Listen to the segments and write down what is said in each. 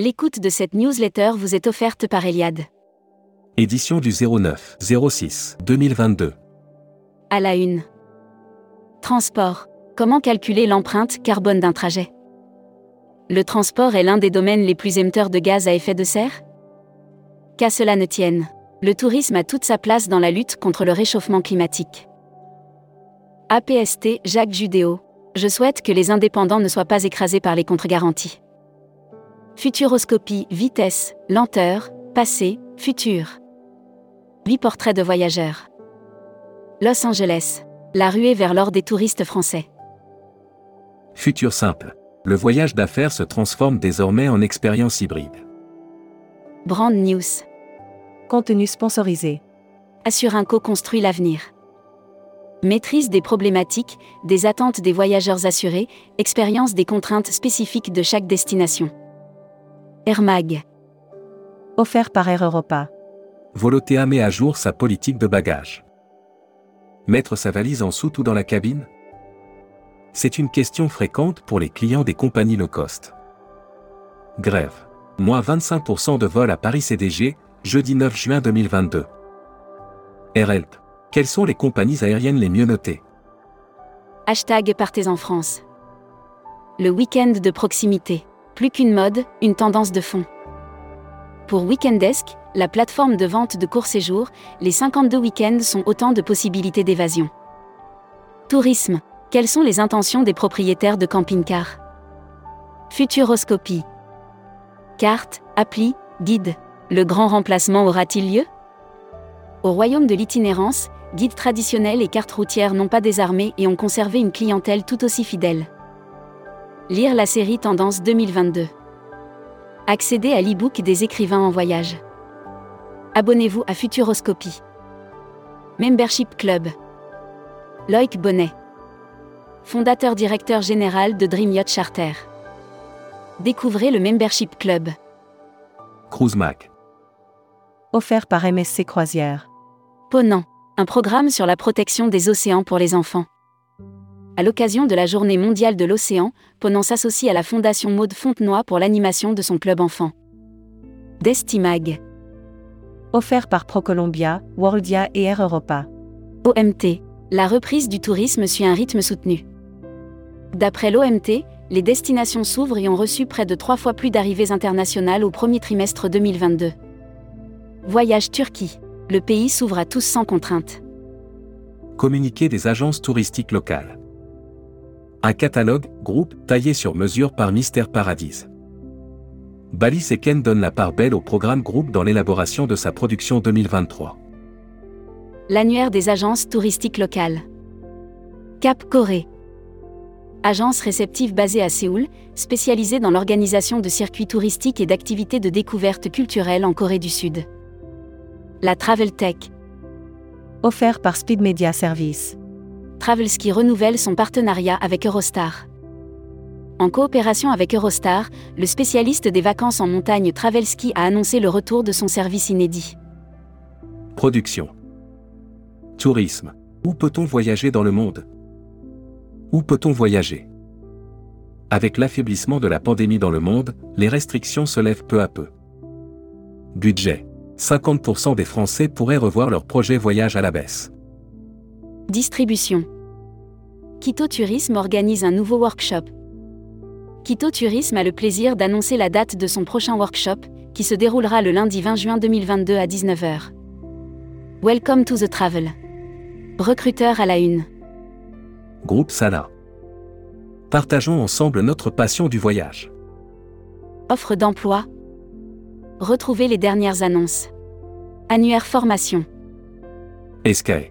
L'écoute de cette newsletter vous est offerte par Eliade. Édition du 09 06 2022. À la une. Transport. Comment calculer l'empreinte carbone d'un trajet? Le transport est l'un des domaines les plus émetteurs de gaz à effet de serre? Qu'à cela ne tienne, le tourisme a toute sa place dans la lutte contre le réchauffement climatique. APST Jacques Judéo. Je souhaite que les indépendants ne soient pas écrasés par les contre-garanties. Futuroscopie, vitesse, lenteur, passé, futur. 8 portraits de voyageurs. Los Angeles. La ruée vers l'or des touristes français. Futur simple. Le voyage d'affaires se transforme désormais en expérience hybride. Brand News. Contenu sponsorisé. Assurinco construit l'avenir. Maîtrise des problématiques, des attentes des voyageurs assurés, expérience des contraintes spécifiques de chaque destination. Air Mag. Offert par Air Europa. Volotea met à jour sa politique de bagages. Mettre sa valise en soute ou dans la cabine? C'est une question fréquente pour les clients des compagnies low cost. Grève. Moins 25% de vol à Paris CDG, jeudi 9 juin 2022. AirHelp. Quelles sont les compagnies aériennes les mieux notées? Hashtag Partez en France. Le week-end de proximité. Plus qu'une mode, une tendance de fond. Pour Weekendesk, la plateforme de vente de court séjour, les 52 week-ends sont autant de possibilités d'évasion. Tourisme. Quelles sont les intentions des propriétaires de camping-cars? Futuroscopie. Carte, appli, guide. Le grand remplacement aura-t-il lieu? Au royaume de l'itinérance, guides traditionnels et cartes routières n'ont pas désarmé et ont conservé une clientèle tout aussi fidèle. Lire la série Tendance 2022. Accéder à l'e-book des écrivains en voyage. Abonnez-vous à Futuroscopie. Membership Club. Loïc Bonnet. Fondateur directeur général de Dream Yacht Charter. Découvrez le Membership Club. Cruise Mac. Offert par MSC Croisière. Ponant. Un programme sur la protection des océans pour les enfants. À l'occasion de la Journée mondiale de l'océan, Ponant s'associe à la Fondation Maude Fontenoy pour l'animation de son club enfant. Destimag. Offert par ProColombia, Worldia et Air Europa. OMT. La reprise du tourisme suit un rythme soutenu. D'après l'OMT, les destinations s'ouvrent et ont reçu près de trois fois plus d'arrivées internationales au premier trimestre 2022. Voyage Turquie. Le pays s'ouvre à tous sans contrainte. Communiqué des agences touristiques locales. Un catalogue, groupe, taillé sur mesure par Mystère Paradise. Bali Ken donne la part belle au programme groupe dans l'élaboration de sa production 2023. L'annuaire des agences touristiques locales. Cap Corée. Agence réceptive basée à Séoul, spécialisée dans l'organisation de circuits touristiques et d'activités de découverte culturelle en Corée du Sud. La Travel Tech. Offert par Speed Media Service. Travelski renouvelle son partenariat avec Eurostar. En coopération avec Eurostar, le spécialiste des vacances en montagne Travelski a annoncé le retour de son service inédit. Production. Tourisme. Où peut-on voyager dans le monde? Où peut-on voyager? Avec l'affaiblissement de la pandémie dans le monde, les restrictions se lèvent peu à peu. Budget. 50% des Français pourraient revoir leur projet voyage à la baisse. Distribution. Quito Tourisme organise un nouveau workshop. Quito Tourisme a le plaisir d'annoncer la date de son prochain workshop, qui se déroulera le lundi 20 juin 2022 à 19h. Welcome to the travel. Recruteur à la une. Groupe Sala. Partageons ensemble notre passion du voyage. Offre d'emploi. Retrouvez les dernières annonces. Annuaire formation. Escae.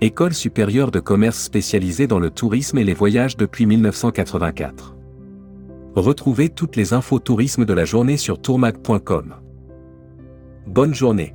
École supérieure de commerce spécialisée dans le tourisme et les voyages depuis 1984. Retrouvez toutes les infos tourisme de la journée sur tourmag.com. Bonne journée.